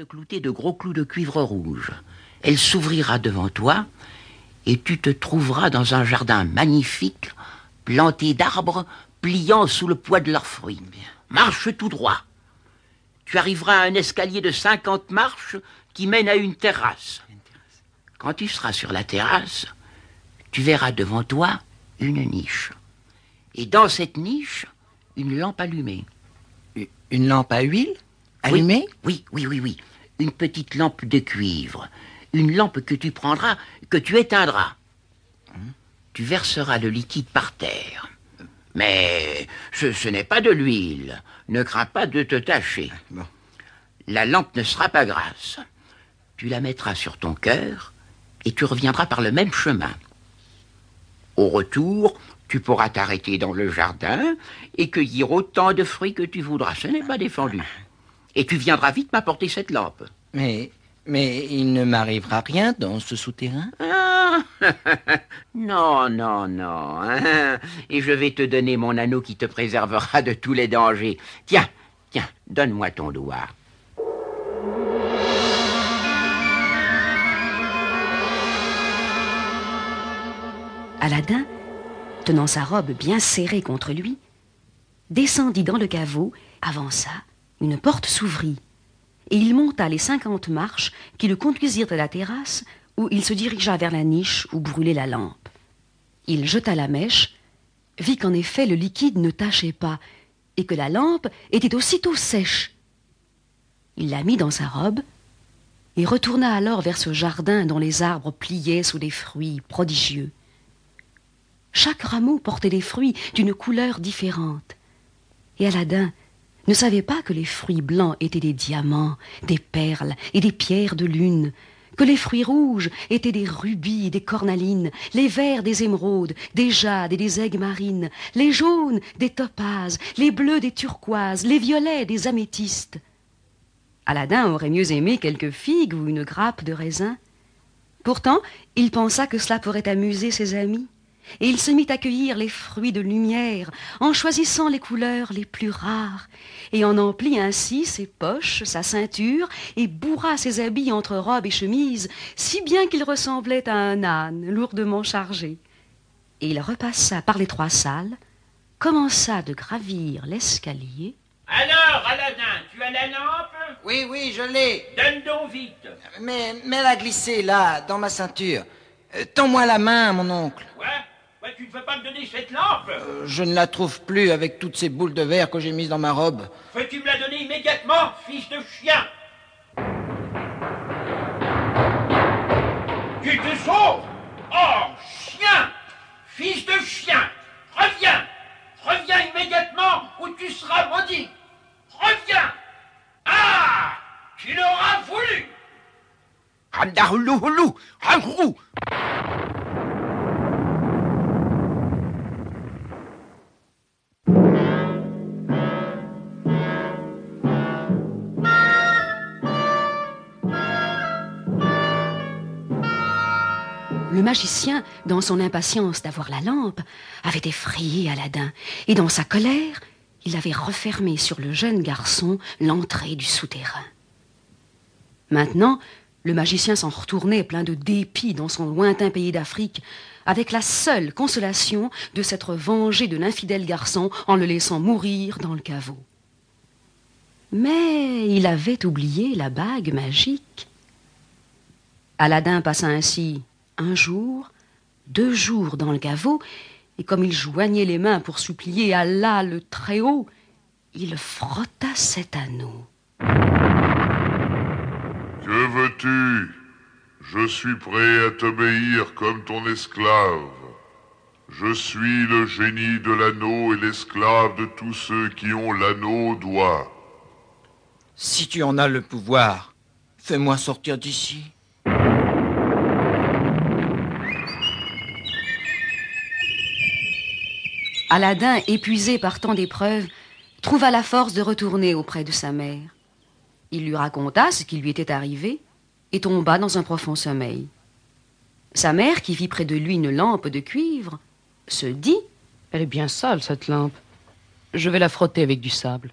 porte cloutée de gros clous de cuivre rouge. Elle s'ouvrira devant toi et tu te trouveras dans un jardin magnifique, planté d'arbres pliant sous le poids de leurs fruits. Marche tout droit. Tu arriveras à un escalier de cinquante marches qui mène à une terrasse. Quand tu seras sur la terrasse, tu verras devant toi une niche. Et dans cette niche, une lampe allumée. Une lampe à huile? Allumée oui, oui, oui, oui. Une petite lampe de cuivre. Une lampe que tu prendras, que tu éteindras. Tu verseras le liquide par terre. Mais ce, ce n'est pas de l'huile. Ne crains pas de te tâcher. Bon. La lampe ne sera pas grasse. Tu la mettras sur ton cœur et tu reviendras par le même chemin. Au retour, tu pourras t'arrêter dans le jardin et cueillir autant de fruits que tu voudras. Ce n'est pas défendu. Et tu viendras vite m'apporter cette lampe. Mais, mais il ne m'arrivera rien dans ce souterrain Ah Non, non, non. hein. Et je vais te donner mon anneau qui te préservera de tous les dangers. Tiens, tiens, donne-moi ton doigt. Aladin, tenant sa robe bien serrée contre lui, descendit dans le caveau, avança, une porte s'ouvrit, et il monta les cinquante marches qui le conduisirent à la terrasse où il se dirigea vers la niche où brûlait la lampe. Il jeta la mèche, vit qu'en effet le liquide ne tâchait pas, et que la lampe était aussitôt sèche. Il la mit dans sa robe, et retourna alors vers ce jardin dont les arbres pliaient sous des fruits prodigieux. Chaque rameau portait des fruits d'une couleur différente. Et Aladin ne savait pas que les fruits blancs étaient des diamants, des perles et des pierres de lune, que les fruits rouges étaient des rubis et des cornalines, les verts des émeraudes, des jades et des aigues marines, les jaunes des topazes, les bleus des turquoises, les violets des améthystes. Aladin aurait mieux aimé quelques figues ou une grappe de raisin. Pourtant, il pensa que cela pourrait amuser ses amis, et il se mit à cueillir les fruits de lumière, en choisissant les couleurs les plus rares, et en emplit ainsi ses poches, sa ceinture, et bourra ses habits entre robe et chemise, si bien qu'il ressemblait à un âne lourdement chargé. Et il repassa par les trois salles, commença de gravir l'escalier, Alors, Aladin, tu as la lampe Oui, oui, je l'ai. Donne donc vite. Mais, mais elle a glissé là, dans ma ceinture. Euh, Tends-moi la main, mon oncle. Tu ne veux pas me donner cette lampe Euh, Je ne la trouve plus avec toutes ces boules de verre que j'ai mises dans ma robe. Veux-tu me la donner immédiatement, fils de chien Tu te sauves Oh, chien Fils de chien Reviens Reviens immédiatement ou tu seras maudit Reviens Ah Tu l'auras voulu Le magicien, dans son impatience d'avoir la lampe, avait effrayé Aladin, et dans sa colère, il avait refermé sur le jeune garçon l'entrée du souterrain. Maintenant, le magicien s'en retournait plein de dépit dans son lointain pays d'Afrique, avec la seule consolation de s'être vengé de l'infidèle garçon en le laissant mourir dans le caveau. Mais il avait oublié la bague magique. Aladin passa ainsi un jour, deux jours dans le caveau, et comme il joignait les mains pour supplier Allah le Très-Haut, il frotta cet anneau. Que veux-tu? Je suis prêt à t'obéir comme ton esclave. Je suis le génie de l'anneau et l'esclave de tous ceux qui ont l'anneau au doigt. Si tu en as le pouvoir, fais-moi sortir d'ici. Aladin, épuisé par tant d'épreuves, trouva la force de retourner auprès de sa mère. Il lui raconta ce qui lui était arrivé et tomba dans un profond sommeil. Sa mère, qui vit près de lui une lampe de cuivre, se dit Elle est bien sale, cette lampe. Je vais la frotter avec du sable.